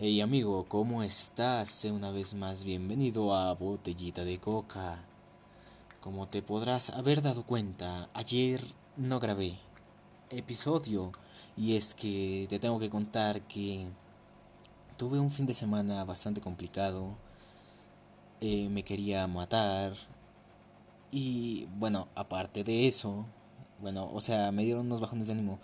Hey amigo, ¿cómo estás? Una vez más bienvenido a Botellita de Coca. Como te podrás haber dado cuenta, ayer no grabé episodio y es que te tengo que contar que tuve un fin de semana bastante complicado. Eh, me quería matar y bueno, aparte de eso, bueno, o sea, me dieron unos bajones de ánimo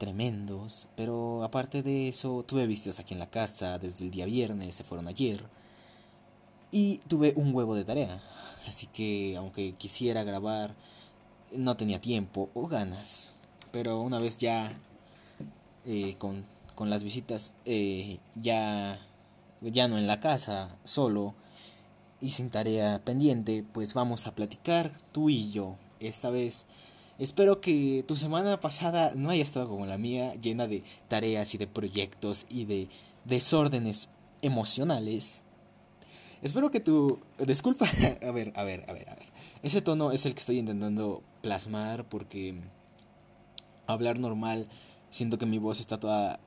tremendos, pero aparte de eso, tuve visitas aquí en la casa desde el día viernes, se fueron ayer, y tuve un huevo de tarea, así que aunque quisiera grabar, no tenía tiempo o ganas, pero una vez ya eh, con, con, las visitas, eh, ya, ya no en la casa, solo, y sin tarea pendiente, pues vamos a platicar tú y yo, esta vez Espero que tu semana pasada no haya estado como la mía, llena de tareas y de proyectos y de desórdenes emocionales. Espero que tu... Disculpa, a ver, a ver, a ver, a ver. Ese tono es el que estoy intentando plasmar porque hablar normal siento que mi voz está toda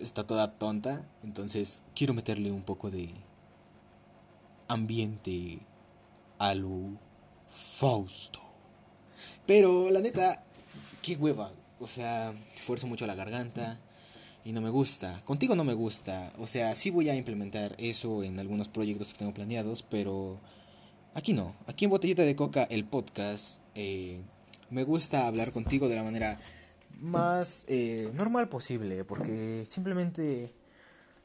está toda tonta, entonces quiero meterle un poco de ambiente a lo Fausto. Pero la neta, qué hueva. O sea, esfuerzo mucho la garganta y no me gusta. Contigo no me gusta. O sea, sí voy a implementar eso en algunos proyectos que tengo planeados, pero aquí no. Aquí en Botellita de Coca, el podcast, eh, me gusta hablar contigo de la manera más eh, normal posible, porque simplemente,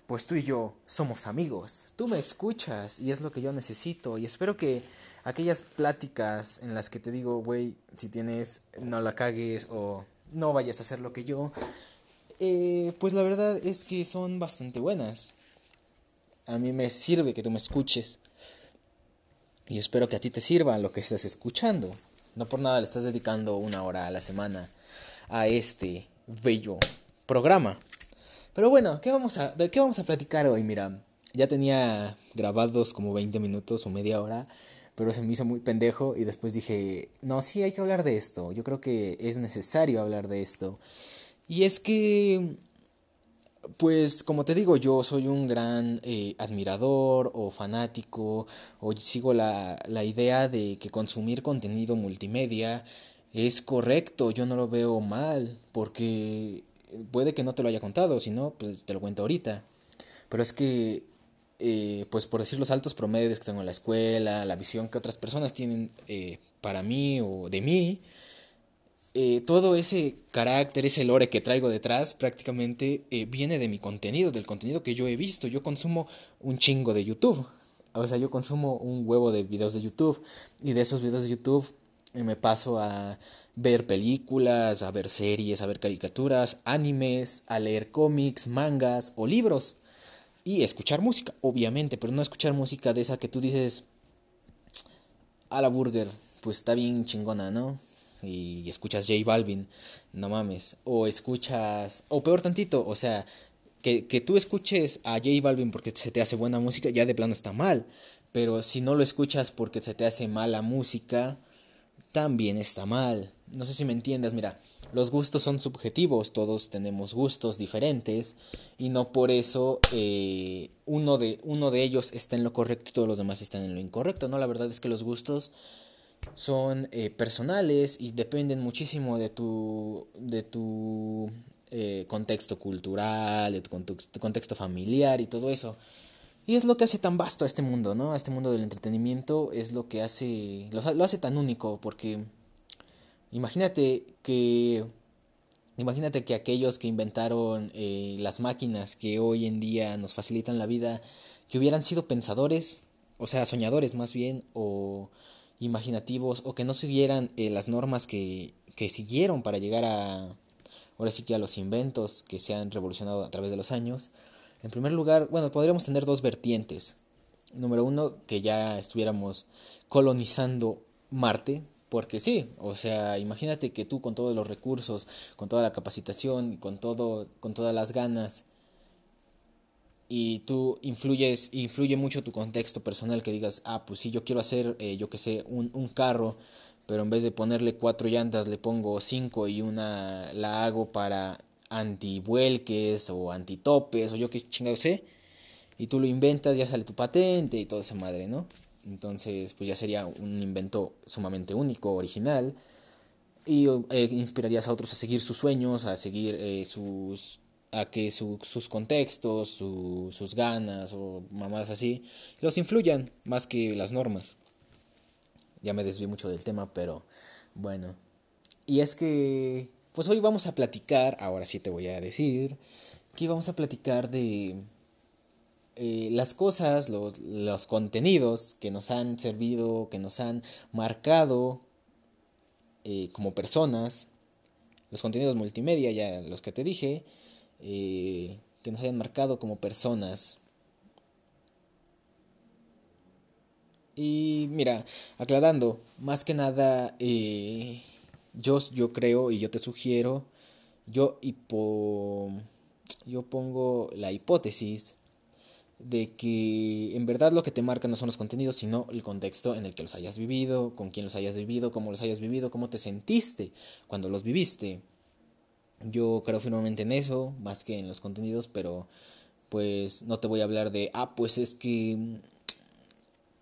pues tú y yo somos amigos. Tú me escuchas y es lo que yo necesito y espero que aquellas pláticas en las que te digo, güey, si tienes, no la cagues o no vayas a hacer lo que yo, eh, pues la verdad es que son bastante buenas. A mí me sirve que tú me escuches. Y espero que a ti te sirva lo que estás escuchando. No por nada le estás dedicando una hora a la semana a este bello programa. Pero bueno, ¿qué vamos a, ¿de qué vamos a platicar hoy? Mira, ya tenía grabados como 20 minutos o media hora pero se me hizo muy pendejo y después dije, no, sí hay que hablar de esto, yo creo que es necesario hablar de esto. Y es que, pues como te digo, yo soy un gran eh, admirador o fanático o sigo la, la idea de que consumir contenido multimedia es correcto, yo no lo veo mal, porque puede que no te lo haya contado, si no, pues te lo cuento ahorita. Pero es que eh, pues por decir los altos promedios que tengo en la escuela, la visión que otras personas tienen eh, para mí o de mí, eh, todo ese carácter, ese lore que traigo detrás prácticamente viene de mi contenido, del contenido que yo he visto. Yo consumo un chingo de YouTube. O sea, yo consumo un huevo de videos de YouTube y de esos videos de YouTube me paso a ver películas, a ver series, a ver caricaturas, animes, a leer cómics, mangas o libros. Y escuchar música, obviamente, pero no escuchar música de esa que tú dices a la burger, pues está bien chingona, ¿no? Y escuchas J Balvin, no mames. O escuchas, o peor tantito, o sea, que, que tú escuches a J Balvin porque se te hace buena música, ya de plano está mal. Pero si no lo escuchas porque se te hace mala música, también está mal. No sé si me entiendas, mira, los gustos son subjetivos, todos tenemos gustos diferentes y no por eso eh, uno, de, uno de ellos está en lo correcto y todos los demás están en lo incorrecto, ¿no? La verdad es que los gustos son eh, personales y dependen muchísimo de tu, de tu eh, contexto cultural, de tu contexto familiar y todo eso. Y es lo que hace tan vasto a este mundo, ¿no? A este mundo del entretenimiento es lo que hace, lo hace tan único porque Imagínate que Imagínate que aquellos que inventaron eh, las máquinas que hoy en día nos facilitan la vida, que hubieran sido pensadores, o sea, soñadores más bien, o imaginativos, o que no siguieran eh, las normas que, que siguieron para llegar a, ahora sí que a los inventos que se han revolucionado a través de los años. En primer lugar, bueno, podríamos tener dos vertientes. Número uno, que ya estuviéramos colonizando Marte, porque sí, o sea, imagínate que tú con todos los recursos, con toda la capacitación, con todo, con todas las ganas, y tú influyes, influye mucho tu contexto personal que digas, ah, pues sí, yo quiero hacer, eh, yo que sé, un, un carro, pero en vez de ponerle cuatro llantas le pongo cinco y una la hago para antivuelques o antitopes o yo qué chingado sé. y tú lo inventas, ya sale tu patente y toda esa madre, ¿no? Entonces, pues ya sería un invento sumamente único, original, y eh, inspirarías a otros a seguir sus sueños, a seguir eh, sus a que sus contextos, sus ganas o mamadas así, los influyan más que las normas. Ya me desvié mucho del tema, pero bueno. Y es que, pues hoy vamos a platicar, ahora sí te voy a decir, que vamos a platicar de eh, las cosas, los, los contenidos que nos han servido, que nos han marcado eh, como personas, los contenidos multimedia, ya los que te dije, eh, que nos hayan marcado como personas. Y mira, aclarando, más que nada, yo, yo creo y yo te sugiero, yo, yo pongo la hipótesis de que en verdad lo que te marca no son los contenidos, sino el contexto en el que los hayas vivido, con quién los hayas vivido, cómo los hayas vivido, cómo te sentiste cuando los viviste. Yo creo firmemente en eso, más que en los contenidos, pero pues no te voy a hablar de, ah, pues es que,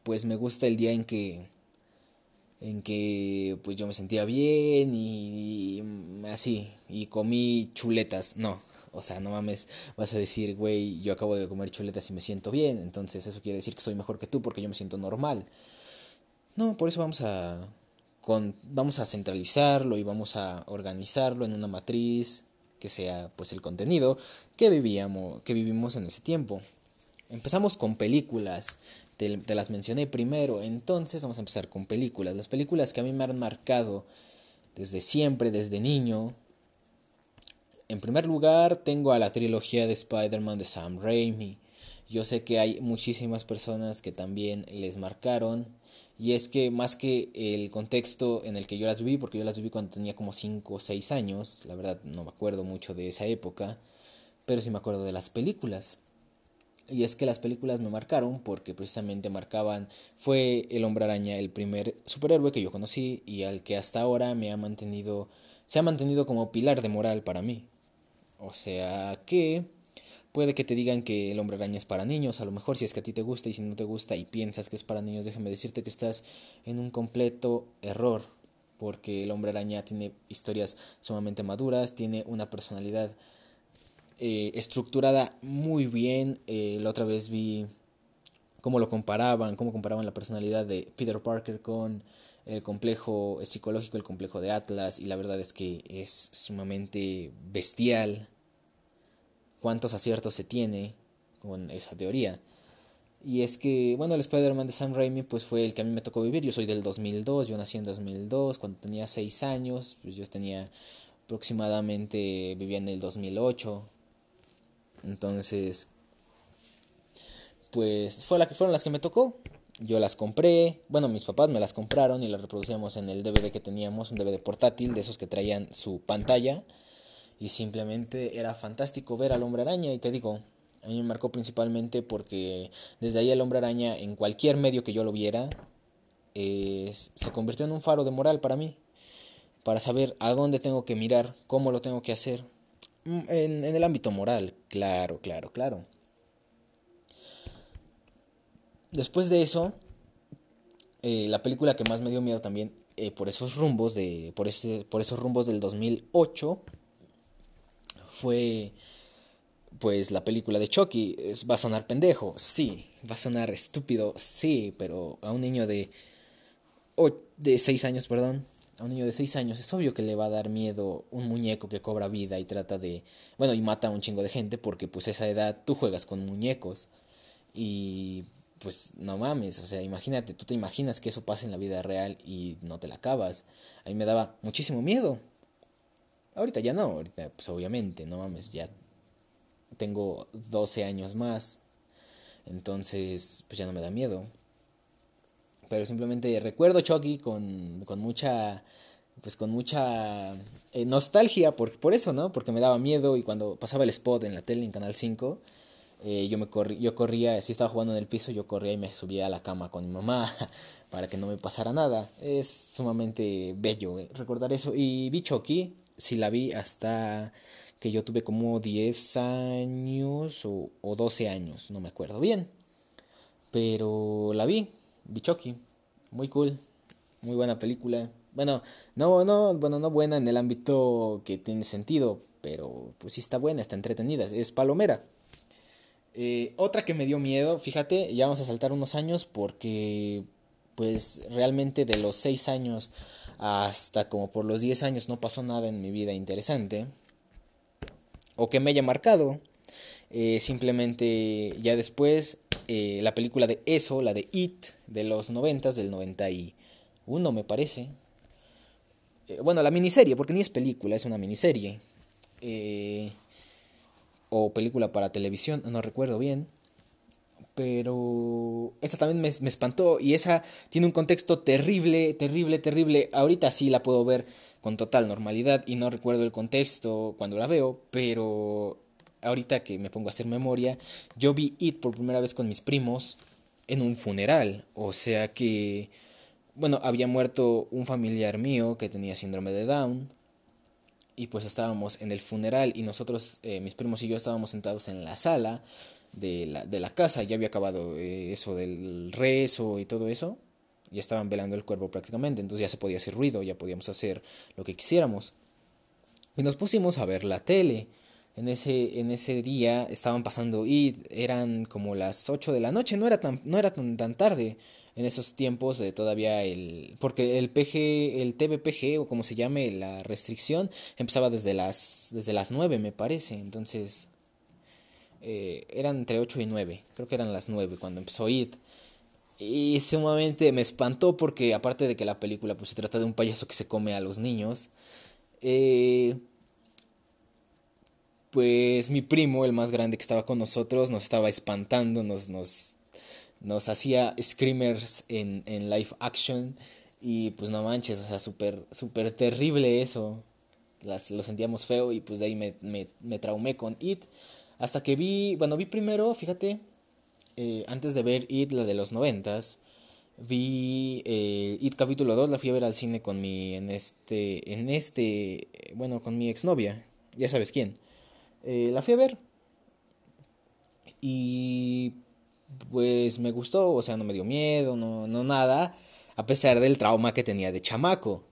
pues me gusta el día en que, en que, pues yo me sentía bien y así, y comí chuletas, no, o sea, no mames, vas a decir, güey, yo acabo de comer chuletas y me siento bien, entonces eso quiere decir que soy mejor que tú porque yo me siento normal. No, por eso vamos a con, vamos a centralizarlo y vamos a organizarlo en una matriz que sea pues el contenido que vivíamos, que vivimos en ese tiempo. Empezamos con películas, te, te, las mencioné primero, entonces vamos a empezar con películas. Las películas que a mí me han marcado desde siempre, desde niño, en primer lugar, tengo a la trilogía de Spider-Man de Sam Raimi. Yo sé que hay muchísimas personas que también les marcaron. Y es que más que el contexto en el que yo las viví, porque yo las viví cuando tenía como 5 o 6 años, la verdad no me acuerdo mucho de esa época, pero sí me acuerdo de las películas. Y es que las películas me marcaron porque precisamente marcaban, fue el hombre araña el primer superhéroe que yo conocí y al que hasta ahora me ha mantenido, se ha mantenido como pilar de moral para mí. O sea que puede que te digan que el hombre araña es para niños, a lo mejor si es que a ti te gusta y si no te gusta y piensas que es para niños, déjame decirte que estás en un completo error, porque el hombre araña tiene historias sumamente maduras, tiene una personalidad eh, estructurada muy bien. Eh, la otra vez vi cómo lo comparaban, cómo comparaban la personalidad de Peter Parker con el complejo psicológico, el complejo de Atlas, y la verdad es que es sumamente bestial cuántos aciertos se tiene con esa teoría. Y es que, bueno, el Spider-Man de Sam Raimi pues fue el que a mí me tocó vivir. Yo soy del 2002, yo nací en 2002, cuando tenía 6 años, pues yo tenía aproximadamente, vivía en el 2008. Entonces, pues fue la que fueron las que me tocó. Yo las compré, bueno, mis papás me las compraron y las reproducíamos en el DVD que teníamos, un DVD portátil de esos que traían su pantalla. Y simplemente era fantástico ver al hombre araña y te digo, a mí me marcó principalmente porque desde ahí el hombre araña en cualquier medio que yo lo viera se convirtió en un faro de moral para mí, para saber a dónde tengo que mirar, cómo lo tengo que hacer, mm, en, en el ámbito moral, claro, claro, claro. Después de eso, eh, la película que más me dio miedo también eh, por esos rumbos de por ese por esos rumbos del 2008 fue pues la película de Chucky. Va a sonar pendejo sí. Va a sonar estúpido sí pero a un niño de de 6 años perdón. A un niño de 6 años es obvio que le va a dar miedo un muñeco que cobra vida y trata de bueno y mata a un chingo de gente porque pues a esa edad tú juegas con muñecos. Y pues no mames, o sea, imagínate, tú te imaginas que eso pasa en la vida real y no te la acabas. A mí me daba muchísimo miedo. Ahorita ya no, ahorita pues obviamente, no mames, ya tengo 12 años más. Entonces, pues ya no me da miedo. Pero simplemente recuerdo Chucky con, con mucha pues con mucha eh, nostalgia por, por eso, ¿no? Porque me daba miedo y cuando pasaba el spot en la tele en Canal 5, eh, yo, me corrí, yo corría, si estaba jugando en el piso, yo corría y me subía a la cama con mi mamá para que no me pasara nada. Es sumamente bello eh, recordar eso. Y vi Chucky, si la vi hasta que yo tuve como 10 años o, o 12 años, no me acuerdo bien. Pero la vi, vi Chucky, muy cool, muy buena película. Bueno, no, no, bueno, no buena en el ámbito que tiene sentido, pero pues sí está buena, está entretenida, es palomera. Eh, otra que me dio miedo, fíjate, ya vamos a saltar unos años porque pues realmente de los 6 años hasta como por los 10 años no pasó nada en mi vida interesante o que me haya marcado. Eh, simplemente ya después eh, la película de eso, la de It, de los 90, del 91 me parece. bueno, la miniserie, porque ni es película, es una miniserie. O película para televisión, no recuerdo bien. Pero esta también me, me, espantó y esa tiene un contexto terrible, terrible, terrible. Ahorita sí la puedo ver con total normalidad y no recuerdo el contexto cuando la veo, pero ahorita que me pongo a hacer memoria, yo vi It por primera vez con mis primos en un funeral. O sea que, bueno, había muerto un familiar mío que tenía síndrome de Down. Y pues estábamos en el funeral y nosotros, eh, mis primos y yo estábamos sentados en la sala de la, de la casa. Ya había acabado eh, eso del rezo y todo eso. Ya estaban velando el cuerpo prácticamente. Entonces ya se podía hacer ruido, ya podíamos hacer lo que quisiéramos. Y nos pusimos a ver la tele. En ese, en ese día estaban pasando y eran como las 8 de la noche, no era tan, no era tan, tan tarde en esos tiempos todavía el porque el PG el TVPG o como se llame la restricción empezaba desde las desde las 9 me parece entonces eh, eran entre 8 y 9, creo que eran las 9 cuando empezó IT. Y sumamente me espantó porque aparte de que la película pues se trata de un payaso que se come a los niños, eh, pues mi primo, el más grande que estaba con nosotros, nos estaba espantando, nos, nos, nos hacía screamers en, en live action y pues no manches, o sea, súper super terrible eso. Las, lo sentíamos feo y pues de ahí me, me, me traumé con It. Hasta que vi, bueno, vi primero, fíjate, eh, antes de ver It, la de los noventas, vi eh, It capítulo 2, la fui a ver al cine con mi, en este, en este, bueno, con mi exnovia, ya sabes quién. Eh, la fui a ver y pues me gustó, o sea, no me dio miedo, no, no nada, a pesar del trauma que tenía de chamaco.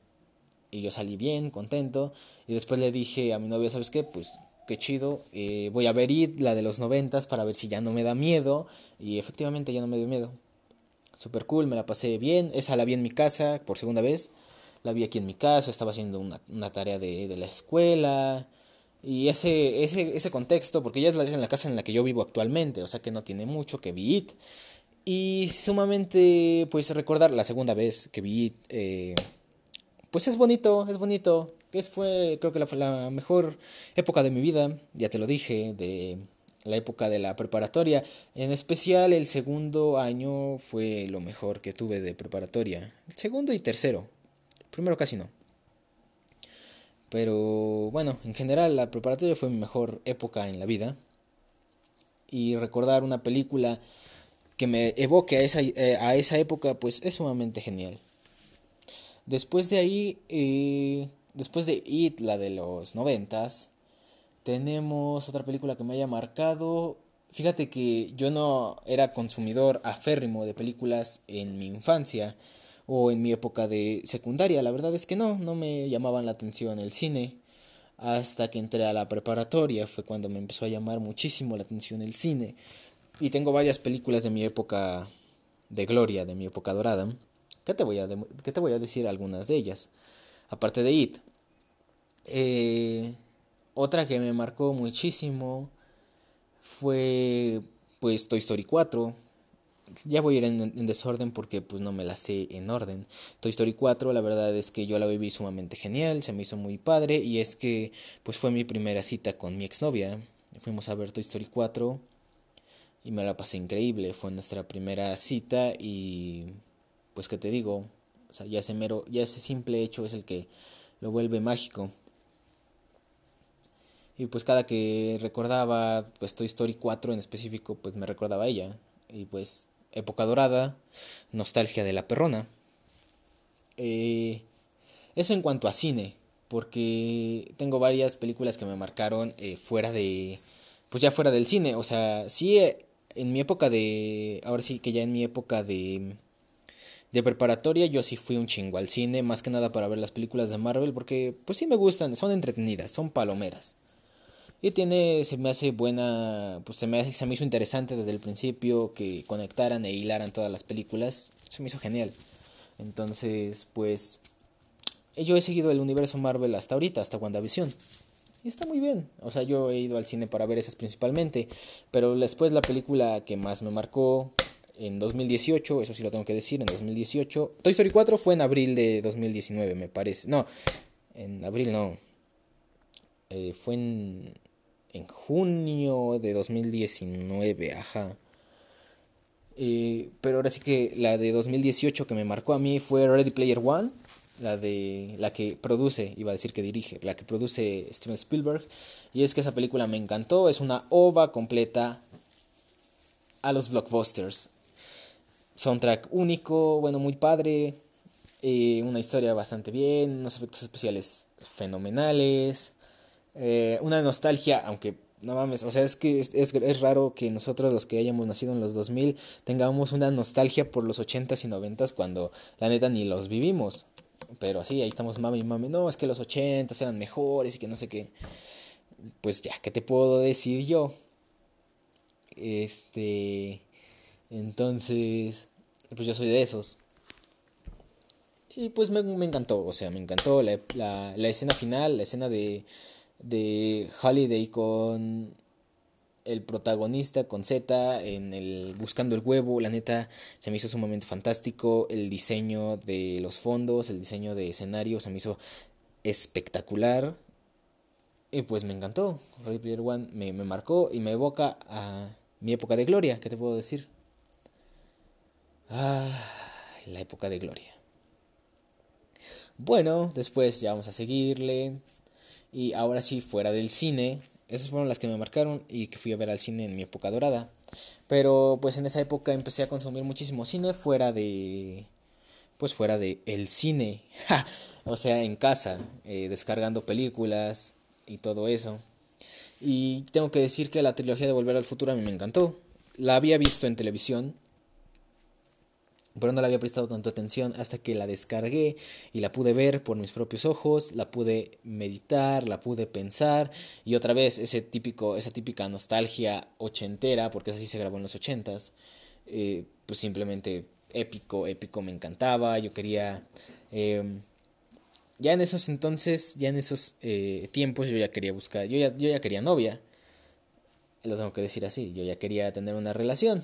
Y yo salí bien, contento, y después le dije a mi novia, ¿sabes qué? Pues qué chido. Eh, voy a ver la de los noventas, para ver si ya no me da miedo. Y efectivamente ya no me dio miedo. Super cool, me la pasé bien. Esa la vi en mi casa por segunda vez. La vi aquí en mi casa, estaba haciendo una, una tarea de, de, la escuela. Y ese, ese, ese contexto, porque ya es la, en la casa en la que yo vivo actualmente, o sea que no tiene mucho que vi It. Y sumamente, pues recordar la segunda vez que vi It, eh, pues es bonito, es bonito que fue creo que la, la mejor época de mi vida, ya te lo dije, de la época de la preparatoria. En especial el segundo año fue lo mejor que tuve de preparatoria. El segundo y tercero. Primero casi no. Pero bueno, en general la preparatoria fue mi mejor época en la vida. Y recordar una película que me evoque a esa, eh, a esa época, pues es sumamente genial. Después de ahí, eh, Después de It, la de los noventas, tenemos otra película que me haya marcado. Fíjate que yo no era consumidor aférrimo de películas en mi infancia o en mi época de secundaria. La verdad es que no, no me llamaban la atención el cine. Hasta que entré a la preparatoria fue cuando me empezó a llamar muchísimo la atención el cine. Y tengo varias películas de mi época de gloria, de mi época dorada. ¿Qué te voy a, qué te voy a decir algunas de ellas? aparte de It. Eh, otra que me marcó muchísimo fue pues Toy Story 4. Ya voy a ir en, desorden porque pues no me la sé en orden. Toy Story 4 la verdad es que yo la viví sumamente genial, se me hizo muy padre y es que pues fue mi primera cita con mi exnovia. Fuimos a ver Toy Story 4 y me la pasé increíble. Fue nuestra primera cita y pues que te digo, o sea, ya ese mero, ya ese simple hecho es el que lo vuelve mágico. Y pues cada que recordaba pues Toy Story 4 en específico, pues me recordaba a ella. Y pues época dorada, nostalgia de la perrona. Eh, eso en cuanto a cine, porque tengo varias películas que me marcaron eh, fuera de, pues ya fuera del cine, o sea, sí, eh, en mi época de, ahora sí que ya en mi época de, de preparatoria yo sí fui un chingo al cine, más que nada para ver las películas de Marvel, porque pues sí me gustan, son entretenidas, son palomeras. Y tiene, se me hace buena, pues se me, se me hizo interesante desde el principio que conectaran e hilaran todas las películas. Se me hizo genial. Entonces, pues, yo he seguido el universo Marvel hasta ahorita, hasta WandaVision. Y está muy bien. O sea, yo he ido al cine para ver esas principalmente. Pero después la película que más me marcó en 2018, eso sí lo tengo que decir, en 2018. Toy Story 4 fue en abril de 2019, me parece. No, en abril no. Eh, fue en en junio de 2019, ajá. Eh, pero ahora sí que la de 2018 que me marcó a mí fue Ready Player One, la de la que produce, iba a decir que dirige, la que produce Steven Spielberg. Y es que esa película me encantó, es una ova completa a los blockbusters. Soundtrack único, bueno, muy padre, eh, una historia bastante bien, unos efectos especiales fenomenales. Eh, una nostalgia, aunque no mames, o sea, es que es, es, raro que nosotros los que hayamos nacido en los 2000 tengamos una nostalgia por los 80s y 90s cuando la neta ni los vivimos. Pero así, ahí estamos mami y mami, no, es que los 80s eran mejores y que no sé qué. Pues ya, ¿qué te puedo decir yo? Este, entonces, pues yo soy de esos. Y pues me, me encantó, o sea, me encantó la, la escena final, la escena de de Holiday con el protagonista con Z en el buscando el huevo, la neta se me hizo sumamente fantástico, el diseño de los fondos, el diseño de escenario se me hizo espectacular. Y pues me encantó. Ready Player One me, me marcó y me evoca a mi época de gloria, ¿qué te puedo decir? Ah, la época de gloria. Bueno, después ya vamos a seguirle. Y ahora sí, fuera del cine, esas fueron las que me marcaron y que fui a ver al cine en mi época dorada. Pero pues en esa época empecé a consumir muchísimo cine fuera de... Pues fuera de el cine. o sea, en casa, eh, descargando películas y todo eso. Y tengo que decir que la trilogía de Volver al Futuro a mí me encantó. La había visto en televisión pero no le había prestado tanto atención hasta que la descargué y la pude ver por mis propios ojos, la pude meditar, la pude pensar y otra vez ese típico, esa típica nostalgia ochentera, porque así se grabó en los ochentas, eh, pues simplemente épico, épico, me encantaba, yo quería... Em, ya en esos entonces, ya en esos eh, tiempos yo ya quería buscar, yo ya, yo ya quería novia, lo tengo que decir así, yo ya quería tener una relación.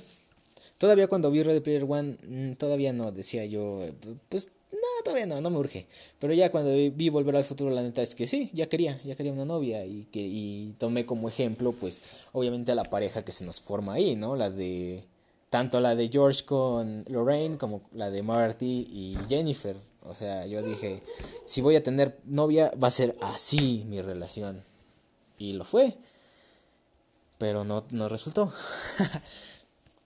Todavía cuando vi Ready Player One, mm, todavía no, decía yo, pues no, todavía no, no me urge. Pero ya cuando vi Volver al Futuro, la neta es que sí, ya quería, ya quería una novia y, que, y tomé como ejemplo, pues obviamente a la pareja que se nos forma ahí, ¿no? La de, tanto la de George con Lorraine como la de Marty y Jennifer. O sea, yo dije, si voy a tener novia, va a ser así mi relación. Y lo fue. Pero no, no resultó.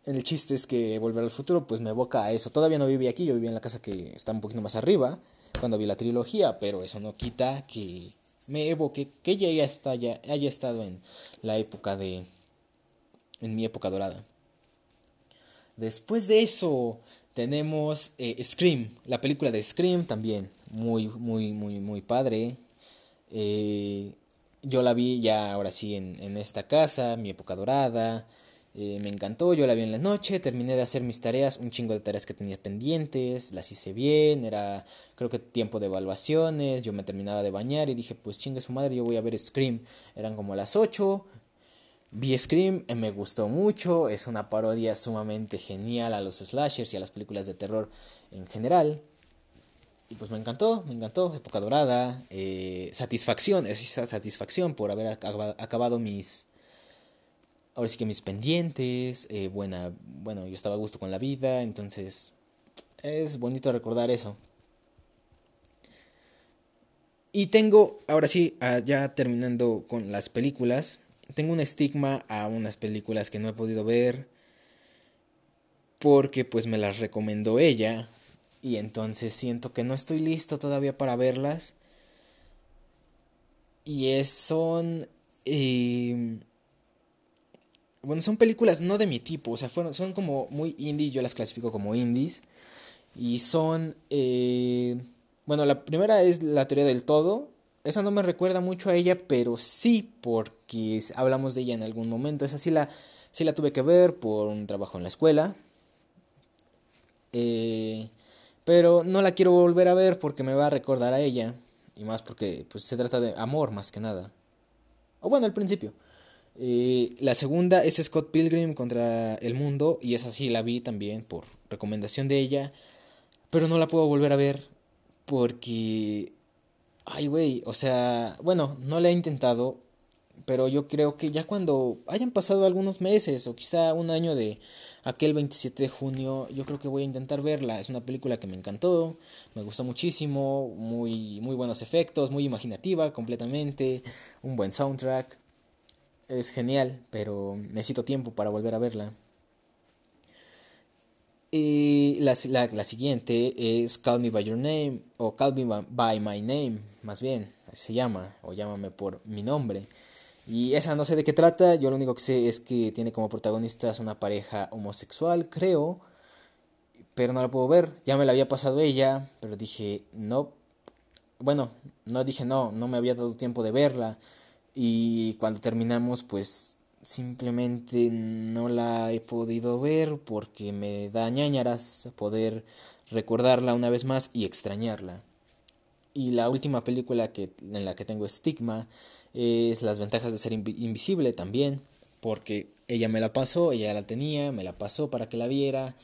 El chiste es que Volver al Futuro pues me evoca a eso. Todavía no vivía aquí, yo vivía en la casa que está un poquito más arriba cuando vi la trilogía, pero eso no quita que me evoque que ya está, ya haya estado en la época de en mi época dorada. Después de eso tenemos eh, Scream, la película de Scream también, muy muy muy muy padre. Eh, yo la vi ya ahora sí en, en esta casa, mi época dorada. Eh, me encantó, yo la vi en la noche, terminé de hacer mis tareas, un chingo de tareas que tenía pendientes, las hice bien, era creo que tiempo de evaluaciones, yo me terminaba de bañar y dije, pues chingue su madre, yo voy a ver Scream. Eran como las 8, vi Scream, eh, me gustó mucho, es una parodia sumamente genial a los slashers y a las películas de terror en general. Y pues me encantó, me encantó, época dorada, eh, satisfacción, esa satisfacción por haber acabado mis ahora sí que mis pendientes, eh, buena, bueno, yo estaba a gusto con la vida, entonces es bonito recordar eso. Y tengo, ahora sí, ah, ya terminando con las películas, tengo un estigma a unas películas que no he podido ver porque pues me las recomendó ella y entonces siento que no estoy listo todavía para verlas Y son... Eh, bueno, son películas no de mi tipo, o sea, fueron, son como muy indie, yo las clasifico como indies. Y son... Eh, bueno, la primera es la teoría del todo. Esa no me recuerda mucho a ella, pero sí porque hablamos de ella en algún momento. Esa sí la, sí la tuve que ver por un trabajo en la escuela. Eh, pero no la quiero volver a ver porque me va a recordar a ella. Y más porque pues, se trata de amor más que nada. O bueno, al principio. Eh, la segunda es Scott Pilgrim contra el mundo. Y esa sí la vi también por recomendación de ella. Pero no la puedo volver a ver porque... Ay, güey, o sea, bueno, no la he intentado, pero yo creo que ya cuando hayan pasado algunos meses o quizá un año de aquel 27 de junio, yo creo que voy a intentar verla. Es una película que me encantó, me gustó muchísimo, muy, muy buenos efectos, muy imaginativa completamente, un buen soundtrack. Es genial, pero necesito tiempo para volver a verla. Y la, la, siguiente es Call Me By Your Name, o Call Me By My Name, más bien, se llama, o llámame por mi nombre. Y esa no sé de qué trata, yo lo único que sé es que tiene como protagonistas una pareja homosexual, creo, pero no la puedo ver. Ya me la había pasado ella, pero dije, no. Bueno, no dije no, no me había dado tiempo de verla. Y cuando terminamos, pues simplemente no la he podido ver porque me da ñañaras poder recordarla una vez más y extrañarla. Y la última película que, en la que tengo estigma es Las ventajas de ser invisible también, porque ella me la pasó, ella la tenía, me la pasó para que la viera.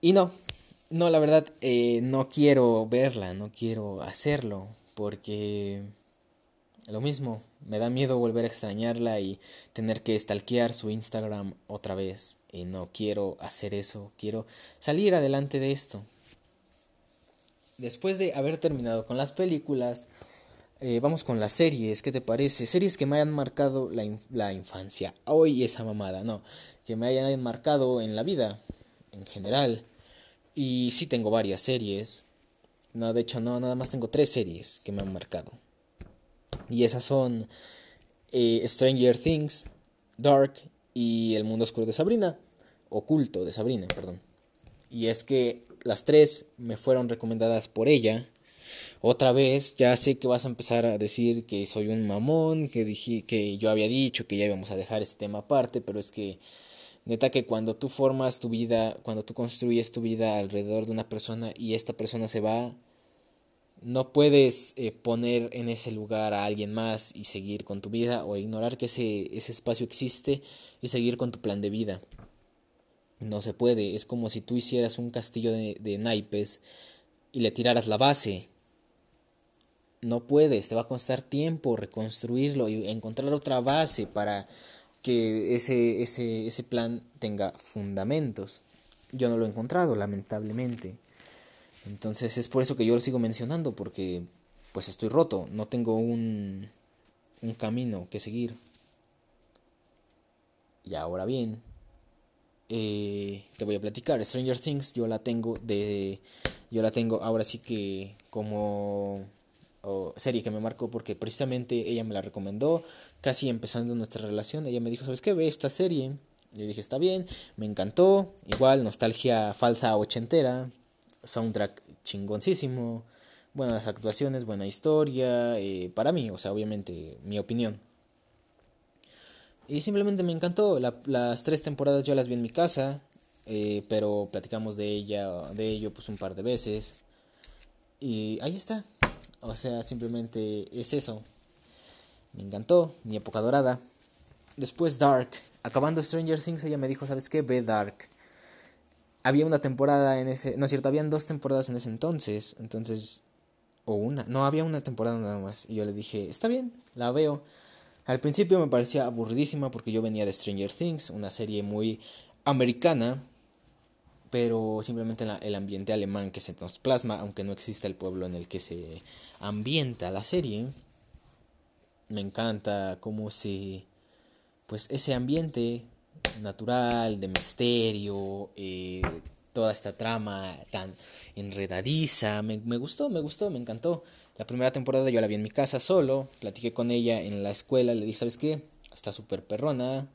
Y no, no, la verdad, eh, no quiero verla, no quiero hacerlo, porque lo mismo, me da miedo volver a extrañarla y tener que stalkear su Instagram otra vez. Y no quiero hacer eso, quiero salir adelante de esto. Después de haber terminado con las películas, eh, vamos con las series, ¿qué te parece? Series que me hayan marcado la, la infancia. Hoy esa mamada, no. Que me hayan marcado en la vida, en general. Y sí tengo varias series. No, de hecho no, nada más tengo tres series que me han marcado. Y esas son eh, Stranger Things, Dark y El Mundo Oscuro de Sabrina. Oculto de Sabrina, perdón. Y es que las tres me fueron recomendadas por ella otra vez, ya sé que vas a empezar a decir que soy un mamón, que dije que yo había dicho que ya íbamos a dejar ese tema aparte, pero es que neta que cuando tú formas tu vida, cuando tú construyes tu vida alrededor de una persona y esta persona se va, no puedes eh, poner en ese lugar a alguien más y seguir con tu vida o ignorar que ese, ese espacio existe y seguir con tu plan de vida. No se puede, es como si tú hicieras un castillo de, de naipes y le tiraras la base no puedes, te va a costar tiempo reconstruirlo y encontrar otra base para que ese, ese, ese plan tenga fundamentos. Yo no lo he encontrado, lamentablemente. Entonces es por eso que yo lo sigo mencionando, porque pues estoy roto, no tengo un, un camino que seguir. Y ahora bien, eh, te voy a platicar. Stranger Things yo la tengo de... Yo la tengo ahora sí que como serie que me marcó porque precisamente ella me la recomendó, casi empezando nuestra relación, ella me dijo, ¿sabes qué? Ve esta serie. Yo dije, está bien, me encantó, igual, nostalgia falsa ochentera, soundtrack chingoncísimo, buenas actuaciones, buena historia, eh, para mí, o sea, obviamente, mi opinión. Y simplemente me encantó, las tres temporadas yo las vi en mi casa, eh, pero platicamos de ella, de ello pues un par de veces. Y ahí está, o sea, simplemente es eso. Me encantó, mi época dorada. Después Dark. Acabando Stranger Things, ella me dijo, ¿sabes qué? Ve Dark. Había una temporada en ese... No es cierto, habían dos temporadas en ese entonces. Entonces... O una. No, había una temporada nada más. Y yo le dije, está bien, la veo. Al principio me parecía aburridísima porque yo venía de Stranger Things, una serie muy americana pero simplemente el ambiente alemán que se nos plasma, aunque no exista el pueblo en el que se ambienta la serie. Me encanta cómo se, pues ese ambiente natural, de misterio, eh, toda esta trama tan enredadiza, me, me, gustó, me gustó, me encantó. La primera temporada yo la vi en mi casa solo, platiqué con ella en la escuela, le dije, ¿sabes qué? Está súper perrona,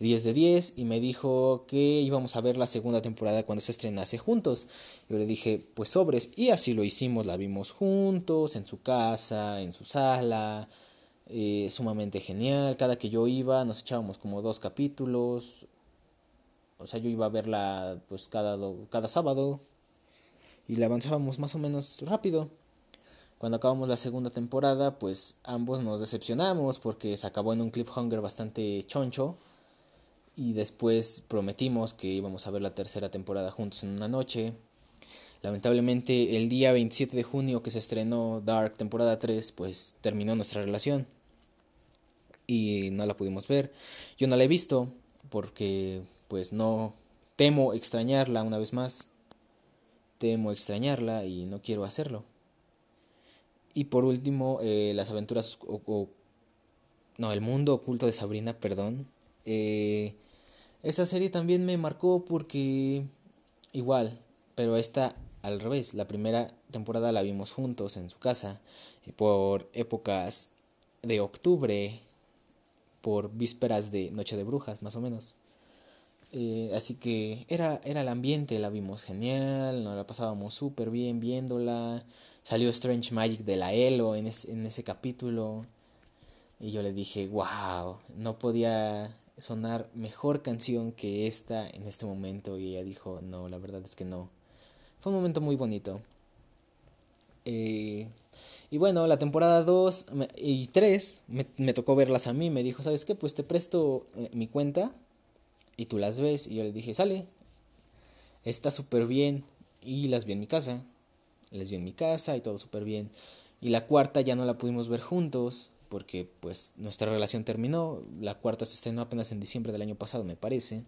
10 de 10 y me dijo que íbamos a ver la segunda temporada cuando se estrenase juntos. Yo le dije, pues sobres, y así lo hicimos, la vimos juntos, en su casa, en su sala, eh, sumamente genial. Cada que yo iba nos echábamos como dos capítulos. O sea, yo iba a verla pues cada, cada sábado y la avanzábamos más o menos rápido. Cuando acabamos la segunda temporada, pues ambos nos decepcionamos porque se acabó en un cliffhanger bastante choncho y después prometimos que íbamos a ver la tercera temporada juntos en una noche. Lamentablemente el día 27 de junio que se estrenó Dark temporada 3 pues terminó nuestra relación y no la pudimos ver. Yo no la he visto porque pues no temo extrañarla una vez más. Temo extrañarla y no quiero hacerlo. Y por último, eh, las aventuras o, no, el mundo oculto de Sabrina, perdón. Eh, esta serie también me marcó porque igual, pero esta al revés. La primera temporada la vimos juntos en su casa eh, por épocas de octubre, por vísperas de Noche de Brujas, más o menos. Eh, así que era, era el ambiente, la vimos genial, nos la pasábamos súper bien viéndola. Salió Strange Magic de la Elo en, en ese capítulo. Y yo le dije, wow, no podía sonar mejor canción que esta en este momento y ella dijo, no, la verdad es que no. Fue un momento muy bonito. Eh, y bueno, la temporada 2 y 3 me, tocó verlas a mí. Me dijo, ¿sabes qué? Pues te presto eh, mi cuenta y tú las ves. Y yo le dije, sale. Está súper bien. Y las vi en mi casa. Las vi en mi casa y todo súper bien. Y la cuarta ya no la pudimos ver juntos porque pues nuestra relación terminó. La cuarta se estrenó apenas en diciembre del año pasado, me parece.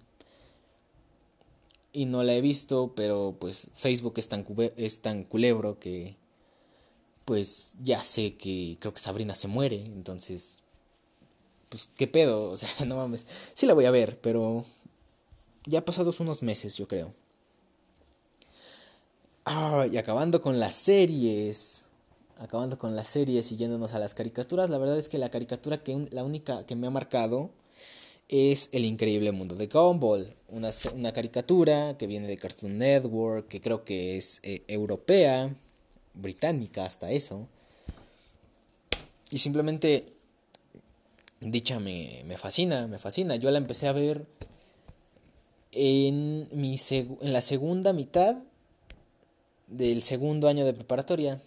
Y no la he visto, pero pues Facebook es tan, es tan culebro que pues ya sé que creo que Sabrina se muere, entonces pues qué pedo, o sea, no mames. Sí la voy a ver, pero ya pasados unos meses, yo creo. Ah, y acabando con las series acabando con la serie, siguiéndonos a las caricaturas, la verdad es que la caricatura que la única que me ha marcado es El increíble mundo de Gumball, una, una caricatura que viene de Cartoon Network, que creo que es eh, europea, británica hasta eso. Y simplemente dicha me, me, fascina, me fascina. Yo la empecé a ver en, mi en la segunda mitad del segundo año de preparatoria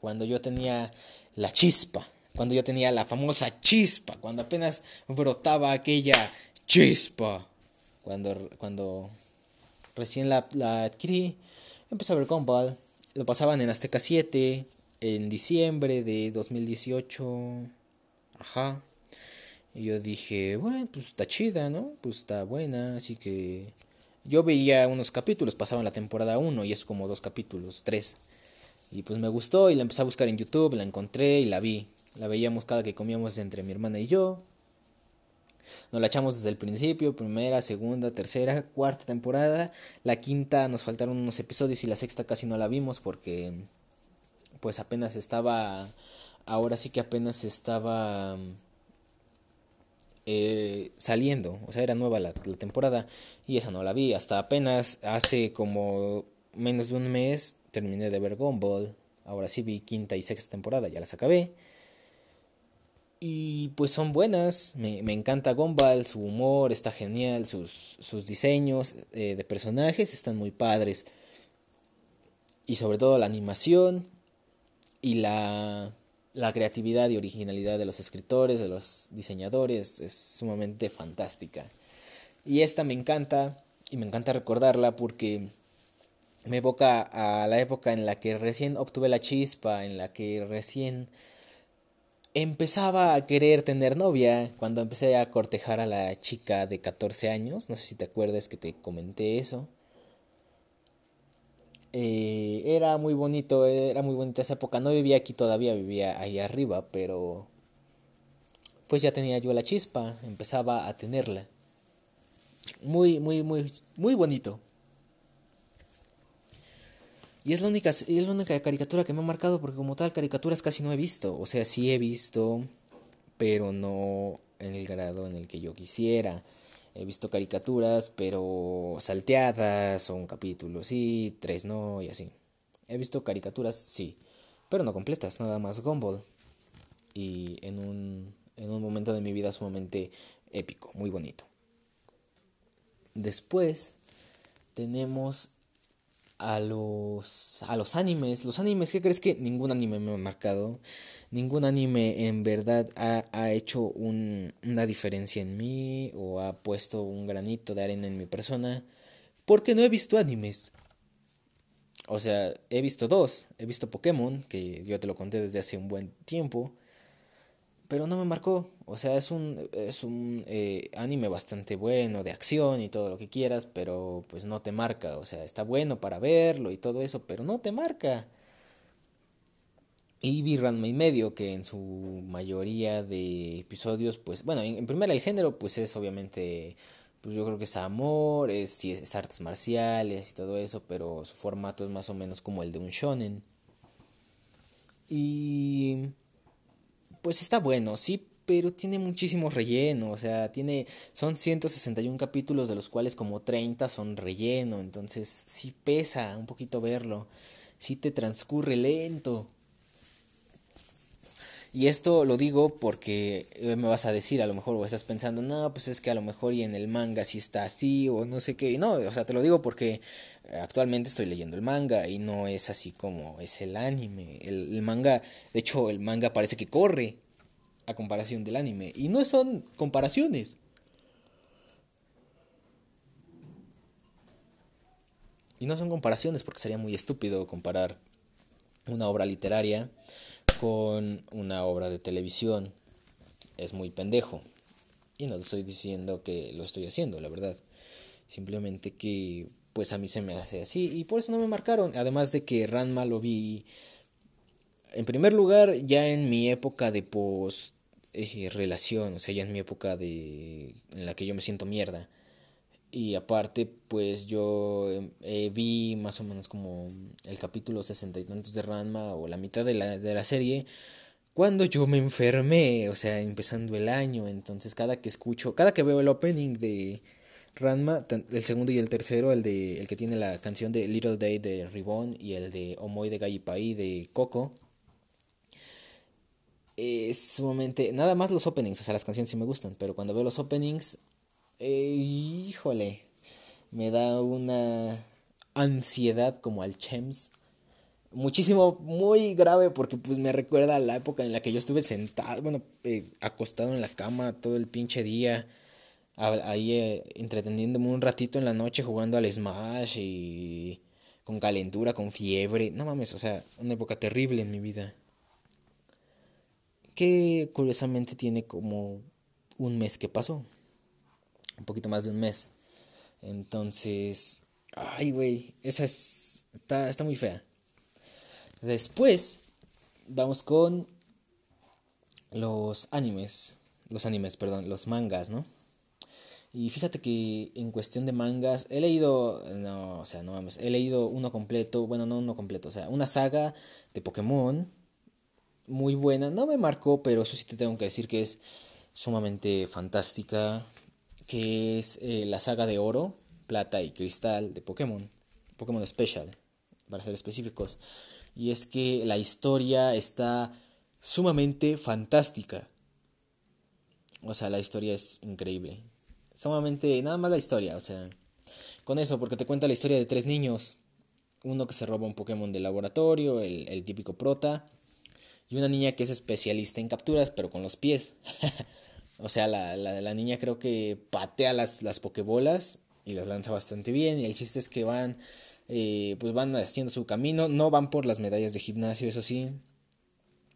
cuando yo tenía la chispa, cuando yo tenía la famosa chispa, cuando apenas brotaba aquella chispa, cuando, cuando recién la, la adquirí, empecé a ver Gumball, lo pasaban en Azteca 7, en diciembre de 2018, ajá, y yo dije, bueno, pues está chida, ¿no? Pues está buena, así que yo veía unos capítulos, pasaban la temporada 1 y es como dos capítulos, tres. Y pues me gustó y la empecé a buscar en YouTube, la encontré y la vi. La veíamos cada que comíamos entre mi hermana y yo. Nos la echamos desde el principio, primera, segunda, tercera, cuarta temporada. La quinta nos faltaron unos episodios y la sexta casi no la vimos porque pues apenas estaba, ahora sí que apenas estaba eh, saliendo, o sea, era nueva la, la temporada y esa no la vi. Hasta apenas hace como menos de un mes terminé de ver Gumball. Ahora sí vi quinta y sexta temporada, ya las acabé. Y pues son buenas, me, encanta Gumball, su humor está genial, sus, sus diseños eh, de personajes están muy padres. Y sobre todo la animación y la, la creatividad y originalidad de los escritores, de los diseñadores, es sumamente fantástica. Y esta me encanta, y me encanta recordarla porque me evoca a la época en la que recién obtuve la chispa, en la que recién empezaba a querer tener novia, cuando empecé a cortejar a la chica de 14 años, no sé si te acuerdas que te comenté eso. Eh, era muy bonito, era muy bonita esa época, no vivía aquí todavía, vivía ahí arriba, pero pues ya tenía yo la chispa, empezaba a tenerla. Muy, muy, muy, muy bonito. Y es la única, es la única caricatura que me ha marcado porque como tal caricaturas casi no he visto. O sea, sí he visto, pero no en el grado en el que yo quisiera. He visto caricaturas, pero salteadas, o un capítulo sí, tres no, y así. He visto caricaturas, sí, pero no completas, nada más Gumball. Y en un, en un momento de mi vida sumamente épico, muy bonito. Después tenemos a los, a los animes. Los animes, ¿qué crees que ningún anime me ha marcado? Ningún anime en verdad ha, ha hecho un, una diferencia en mí o ha puesto un granito de arena en mi persona. Porque no he visto animes. O sea, he visto dos. He visto Pokémon, que yo te lo conté desde hace un buen tiempo pero no me marcó. O sea, es un, es un eh, anime bastante bueno, de acción y todo lo que quieras, pero pues no te marca. O sea, está bueno para verlo y todo eso, pero no te marca. Y vi Ranma y medio, que en su mayoría de episodios, pues, bueno, en, primera el género, pues es obviamente, pues yo creo que es amor, es, es artes marciales y todo eso, pero su formato es más o menos como el de un shonen. Y pues está bueno, sí, pero tiene muchísimo relleno, o sea, tiene son 161 capítulos de los cuales como 30 son relleno, entonces sí pesa un poquito verlo, sí te transcurre lento. Y esto lo digo porque eh, me vas a decir, a lo mejor o estás pensando, no, pues es que a lo mejor y en el manga sí está así o no sé qué. No, o sea, te lo digo porque actualmente estoy leyendo el manga y no es así como es el anime. El, manga, de hecho, el manga parece que corre a comparación del anime. Y no son comparaciones. Y no son comparaciones porque sería muy estúpido comparar una obra literaria con una obra de televisión. Es muy pendejo. Y no estoy diciendo que lo estoy haciendo, la verdad. Simplemente que pues a mí se me hace así y por eso no me marcaron. Además de que Ranma lo vi en primer lugar ya en mi época de post eh, relación, o sea, ya en mi época de en la que yo me siento mierda. Y aparte, pues yo eh, vi más o menos como el capítulo sesenta y tantos de Ranma o la mitad de la, de la serie cuando yo me enfermé, o sea, empezando el año. Entonces, cada que escucho, cada que veo el opening de Ranma, el segundo y el tercero, el de el que tiene la canción de Little Day de Ribbon y el de Omoy de Gallipaí de Coco, es sumamente. Nada más los openings, o sea, las canciones sí me gustan, pero cuando veo los openings, eh, híjole, me da una ansiedad como al Chems. Muchísimo, muy grave, porque pues me recuerda a la época en la que yo estuve sentado, bueno, eh, acostado en la cama todo el pinche día, ahí eh, entreteniéndome un ratito en la noche jugando al Smash y con calentura, con fiebre. No mames, o sea, una época terrible en mi vida que curiosamente tiene como un mes que pasó. Un poquito más de un mes. Entonces, ay, güey, esa es, está, está muy fea. Después, vamos con los animes. Los animes, perdón, los mangas, ¿no? Y fíjate que en cuestión de mangas, he leído, no, o sea, no vamos, he leído uno completo, bueno, no uno completo, o sea, una saga de Pokémon, muy buena. No me marcó, pero eso sí te tengo que decir que es sumamente fantástica. Que es eh, la saga de oro, plata y cristal de Pokémon. Pokémon Special, para ser específicos. Y es que la historia está sumamente fantástica. O sea, la historia es increíble. Sumamente, nada más la historia, o sea, con eso, porque te cuenta la historia de tres niños. Uno que se roba un Pokémon del laboratorio, el, el típico prota y una niña que es especialista en capturas, pero con los pies. o sea, la, la, niña creo que patea las, las pokebolas y las lanza bastante bien. Y el chiste es que van, eh, pues van haciendo su camino. No van por las medallas de gimnasio, eso sí.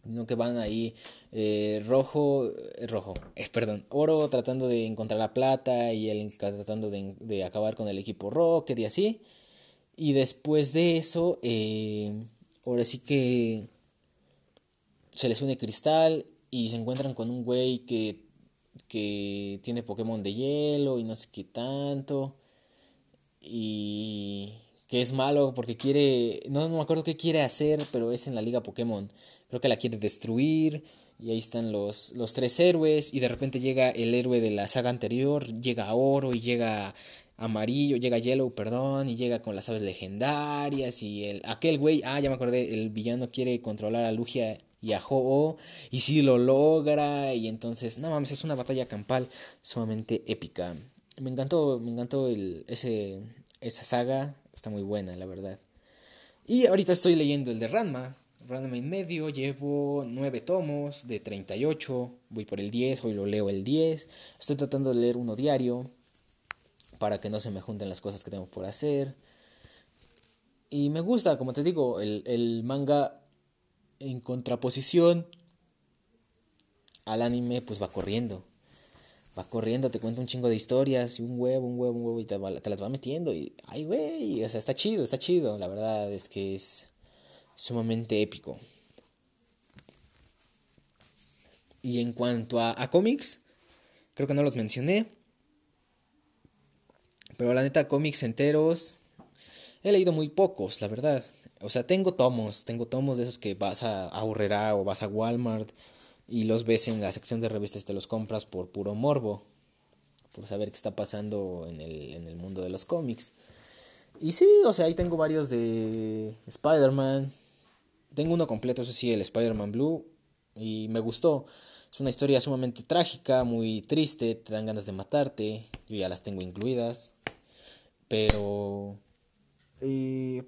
Sino que van ahí eh, rojo, eh, rojo, eh, perdón, oro tratando de encontrar la plata y él tratando de, de acabar con el equipo Rocket y así. Y después de eso, ahora sí que se les une cristal y se encuentran con un güey que, que tiene Pokémon de hielo y no sé qué tanto. Y que es malo porque quiere, no, me acuerdo qué quiere hacer, pero es en la liga Pokémon. Creo que la quiere destruir y ahí están los, los tres héroes y de repente llega el héroe de la saga anterior, llega Oro y llega Amarillo, llega Yellow, perdón, y llega con las aves legendarias y el aquel güey, ah, ya me acordé, el villano quiere controlar a Lugia y a Ho-Oh y sí lo logra y entonces, no mames, es una batalla campal sumamente épica. Me encantó, me encantó el, ese, esa saga, está muy buena, la verdad. Y ahorita estoy leyendo el de Ranma, Ranma en medio, llevo 9 tomos de 38, voy por el 10, hoy lo leo el 10, estoy tratando de leer uno diario para que no se me junten las cosas que tengo por hacer. Y me gusta, como te digo, el, el manga en contraposición al anime pues va corriendo va corriendo, te cuenta un chingo de historias y un huevo, un huevo, un huevo y te, las va metiendo y, ay, güey, o sea, está chido, está chido, la verdad es que es sumamente épico. Y en cuanto a, a cómics, creo que no los mencioné, pero la neta, cómics enteros, he leído muy pocos, la verdad. O sea, tengo tomos, tengo tomos de esos que vas a Aurrera o vas a Walmart y los ves en la sección de revistas, te los compras por puro morbo, por saber qué está pasando en el, en el mundo de los cómics. Y sí, o sea, ahí tengo varios de Spider-Man. Tengo uno completo, eso sí, el Spider-Man Blue. Y me gustó. Es una historia sumamente trágica, muy triste, te dan ganas de matarte. Yo ya las tengo incluidas. Pero...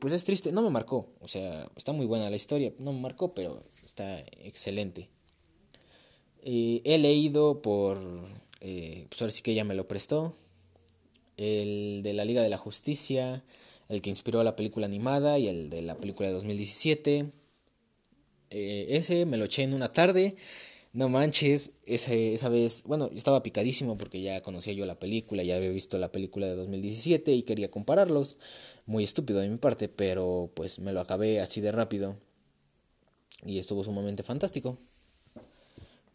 Pues es triste, no me marcó. O sea, está muy buena la historia. No me marcó, pero está excelente. He leído por, eh, pues ahora sí que ella me lo prestó, el de la Liga de la Justicia, el que inspiró la película animada y el de la película de 2017. Eh, ese me lo eché en una tarde. No manches, esa vez, bueno, estaba picadísimo porque ya conocía yo la película, ya había visto la película de 2017 y quería compararlos. Muy estúpido de mi parte, pero pues me lo acabé así de rápido. Y estuvo sumamente fantástico.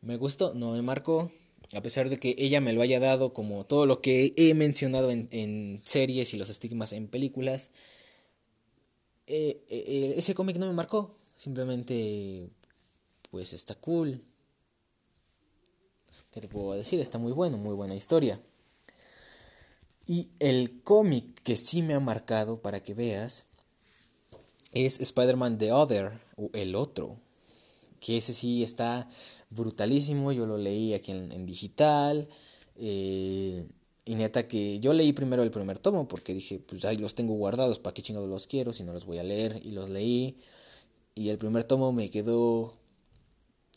Me gustó, no me marcó, a pesar de que ella me lo haya dado como todo lo que he mencionado en, series y los estigmas en películas. Eh, eh, eh, ese cómic no me marcó, simplemente pues está cool. ¿Qué te puedo decir? Está muy bueno, muy buena historia. Y el cómic que sí me ha marcado para que veas es Spider-Man The Other o El Otro. Que ese sí está brutalísimo, yo lo leí aquí en, digital. Eh, y neta que yo leí primero el primer tomo porque dije, pues ahí los tengo guardados, ¿para qué chingados los quiero si no los voy a leer? Y los leí. Y el primer tomo me quedó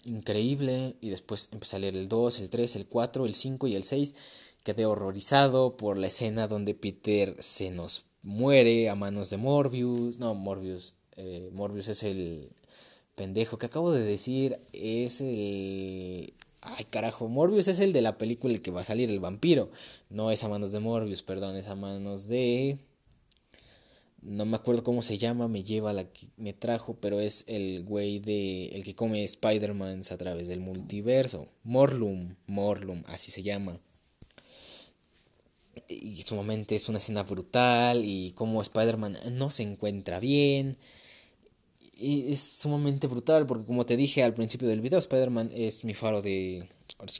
increíble. Y después empecé a leer el 2, el 3, el 4, el 5 y el 6. Quedé horrorizado por la escena donde Peter se nos muere a manos de Morbius. No, Morbius. Eh, Morbius es el, pendejo que acabo de decir es el... Ay, carajo, Morbius es el de la película el que va a salir, el vampiro. No es a manos de Morbius, perdón, es a manos de... No me acuerdo cómo se llama, me lleva la me trajo, pero es el güey de... El que come Spider-Man a través del multiverso. Morlum, Morlum, así se llama. Y sumamente es una escena brutal y como Spider-Man no se encuentra bien y es sumamente brutal porque como te dije al principio del video, Spider-Man es mi faro de,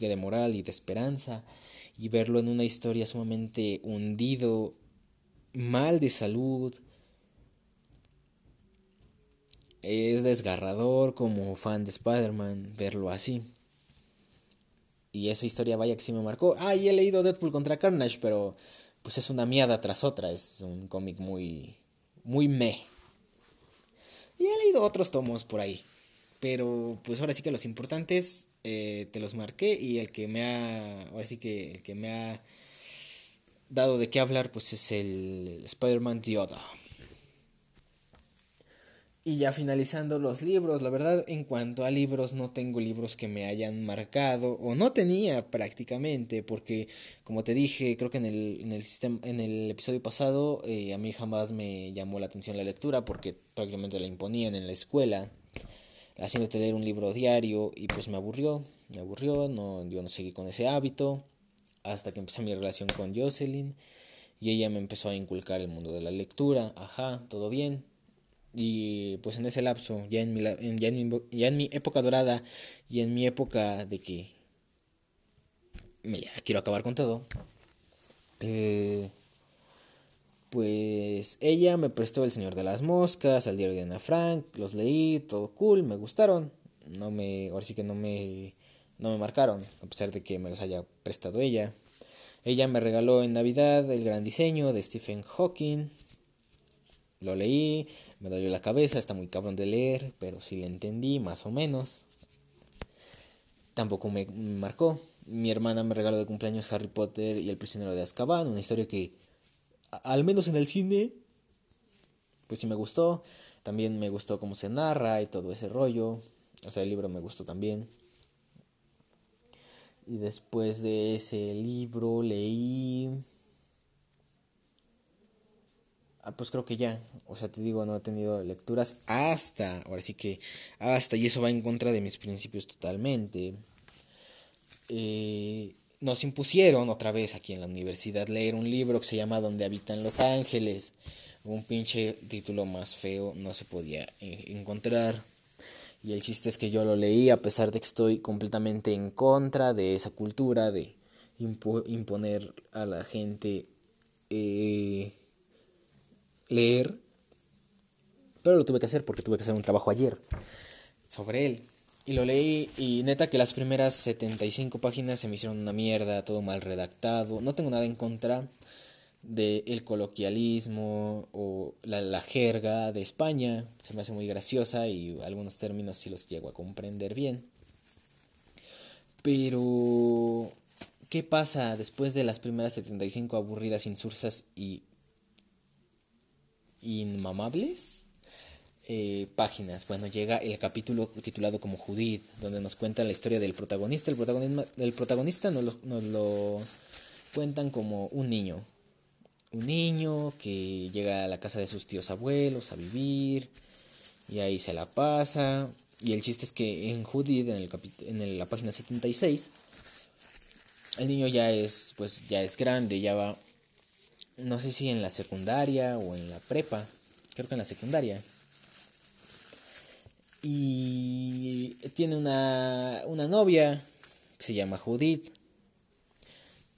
de moral y de esperanza. Y verlo en una historia sumamente hundido, mal de salud, es desgarrador como fan de Spider-Man verlo así. Y esa historia vaya que sí me marcó. Ah, y he leído Deadpool contra Carnage, pero pues es una miada tras otra. Es un cómic muy, muy meh. Y he leído otros tomos por ahí. Pero pues ahora sí que los importantes eh, te los marqué y el que me ha, ahora sí que el que me ha dado de qué hablar pues es el Spider-Man Dioda. Y ya finalizando los libros, la verdad en cuanto a libros no tengo libros que me hayan marcado o no tenía prácticamente porque como te dije creo que en el, en el, sistema, en el episodio pasado eh, a mí jamás me llamó la atención la lectura porque prácticamente la imponían en la escuela haciéndote leer un libro diario y pues me aburrió, me aburrió, no, yo no seguí con ese hábito hasta que empecé mi relación con Jocelyn y ella me empezó a inculcar el mundo de la lectura, ajá, todo bien. Y pues en ese lapso, ya en mi, ya en mi, ya en mi época dorada y en mi época de que me, quiero acabar con todo, eh, pues ella me prestó El Señor de las Moscas, al diario de Ana Frank, los leí, todo cool, me gustaron. No me, ahora sí que no me, no me marcaron, a pesar de que me los haya prestado ella. Ella me regaló en Navidad el gran diseño de Stephen Hawking. Lo leí, me dolió la cabeza, está muy cabrón de leer, pero sí le entendí, más o menos. Tampoco me marcó. Mi hermana me regaló de cumpleaños Harry Potter y el prisionero de Azkaban, una historia que al menos en el cine, pues sí me gustó. También me gustó cómo se narra y todo ese rollo. O sea, el libro me gustó también. Y después de ese libro leí... Ah, pues creo que ya. O sea, te digo, no he tenido lecturas hasta. Ahora sí que hasta. Y eso va en contra de mis principios totalmente. Eh, nos impusieron otra vez aquí en la universidad leer un libro que se llama Donde habitan los ángeles. Un pinche título más feo no se podía eh, encontrar. Y el chiste es que yo lo leí a pesar de que estoy completamente en contra de esa cultura de imponer a la gente eh, leer. Pero lo tuve que hacer porque tuve que hacer un trabajo ayer sobre él. Y lo leí y neta que las primeras 75 páginas se me hicieron una mierda, todo mal redactado. No tengo nada en contra del el coloquialismo o la, la, jerga de España. Se me hace muy graciosa y algunos términos sí los llego a comprender bien. Pero, ¿qué pasa después de las primeras 75 aburridas, insursas y inmamables? Eh, páginas. Bueno, llega el capítulo titulado como Judith, donde nos cuenta la historia del protagonista. El, protagonista, el protagonista nos lo, nos lo cuentan como un niño. Un niño que llega a la casa de sus tíos abuelos a vivir y ahí se la pasa. Y el chiste es que en Judith, en, el en la página 76, el niño ya es, pues ya es grande, ya va, no sé si en la secundaria o en la prepa, creo que en la secundaria y tiene una, una novia que se llama Judith.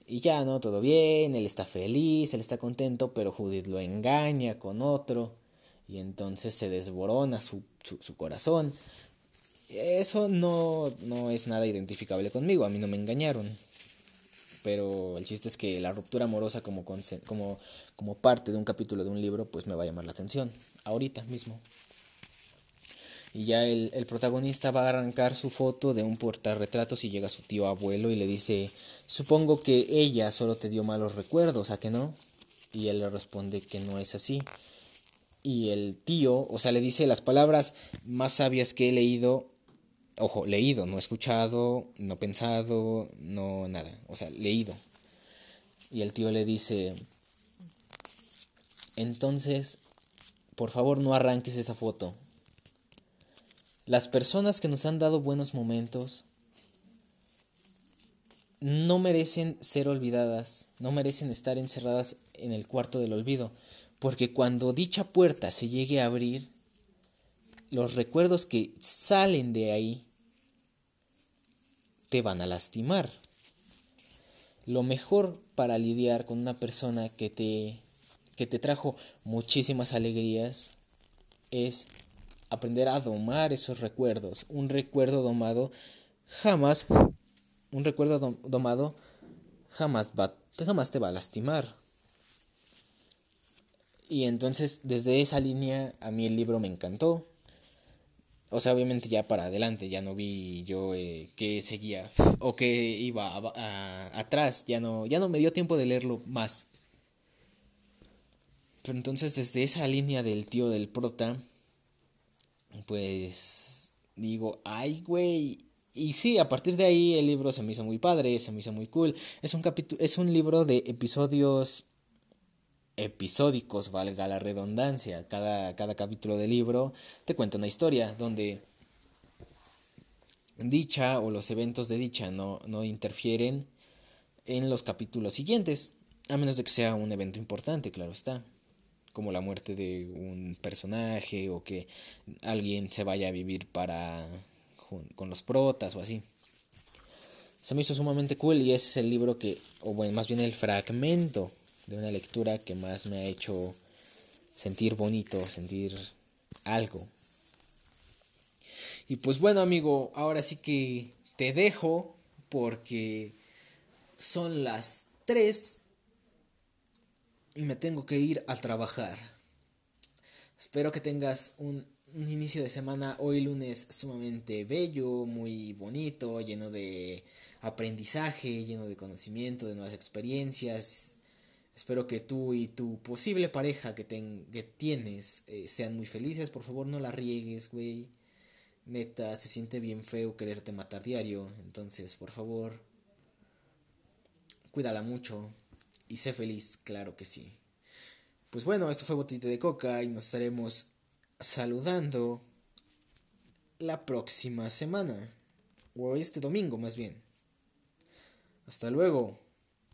Y ya, ¿no? Todo bien, él está feliz, él está contento, pero Judith lo engaña con otro y entonces se desborona su, su, corazón. Eso no, no es nada identificable conmigo, a mí no me engañaron. Pero el chiste es que la ruptura amorosa como, como, como parte de un capítulo de un libro pues me va a llamar la atención, ahorita mismo. Y ya el, el, protagonista va a arrancar su foto de un portarretratos y llega su tío abuelo y le dice, supongo que ella solo te dio malos recuerdos, ¿a que no? Y él le responde que no es así. Y el tío, o sea, le dice las palabras más sabias que he leído, ojo, leído, no escuchado, no pensado, no nada, o sea, leído. Y el tío le dice, entonces, por favor no arranques esa foto, las personas que nos han dado buenos momentos no merecen ser olvidadas, no merecen estar encerradas en el cuarto del olvido, porque cuando dicha puerta se llegue a abrir, los recuerdos que salen de ahí te van a lastimar. Lo mejor para lidiar con una persona que te, que te trajo muchísimas alegrías es aprender a domar esos recuerdos. Un recuerdo domado jamás, un recuerdo domado jamás, va, jamás te va a lastimar. Y entonces desde esa línea a mí el libro me encantó. O sea, obviamente ya para adelante, ya no vi yo eh, que seguía o que iba atrás, ya no, ya no me dio tiempo de leerlo más. Pero entonces desde esa línea del tío del prota, pues digo, ay, güey. Y sí, a partir de ahí el libro se me hizo muy padre, se me hizo muy cool. Es un capítulo, es un libro de episodios episódicos, valga la redundancia. Cada, cada capítulo del libro te cuenta una historia donde dicha o los eventos de dicha no, no interfieren en los capítulos siguientes. A menos de que sea un evento importante, claro está. Como la muerte de un personaje o que alguien se vaya a vivir para con los protas o así. Se me hizo sumamente cool y ese es el libro que, o bueno, más bien el fragmento de una lectura que más me ha hecho sentir bonito, sentir algo. Y pues bueno amigo, ahora sí que te dejo porque son las 3 y me tengo que ir a trabajar. Espero que tengas un, un, inicio de semana hoy lunes sumamente bello, muy bonito, lleno de aprendizaje, lleno de conocimiento, de nuevas experiencias. Espero que tú y tu posible pareja que, que tienes eh, sean muy felices. Por favor, no la riegues, güey. Neta, se siente bien feo quererte matar diario. Entonces, por favor, cuídala mucho y sé feliz, claro que sí. Pues bueno, esto fue Botita de Coca y nos estaremos saludando la próxima semana. O este domingo, más bien. Hasta luego.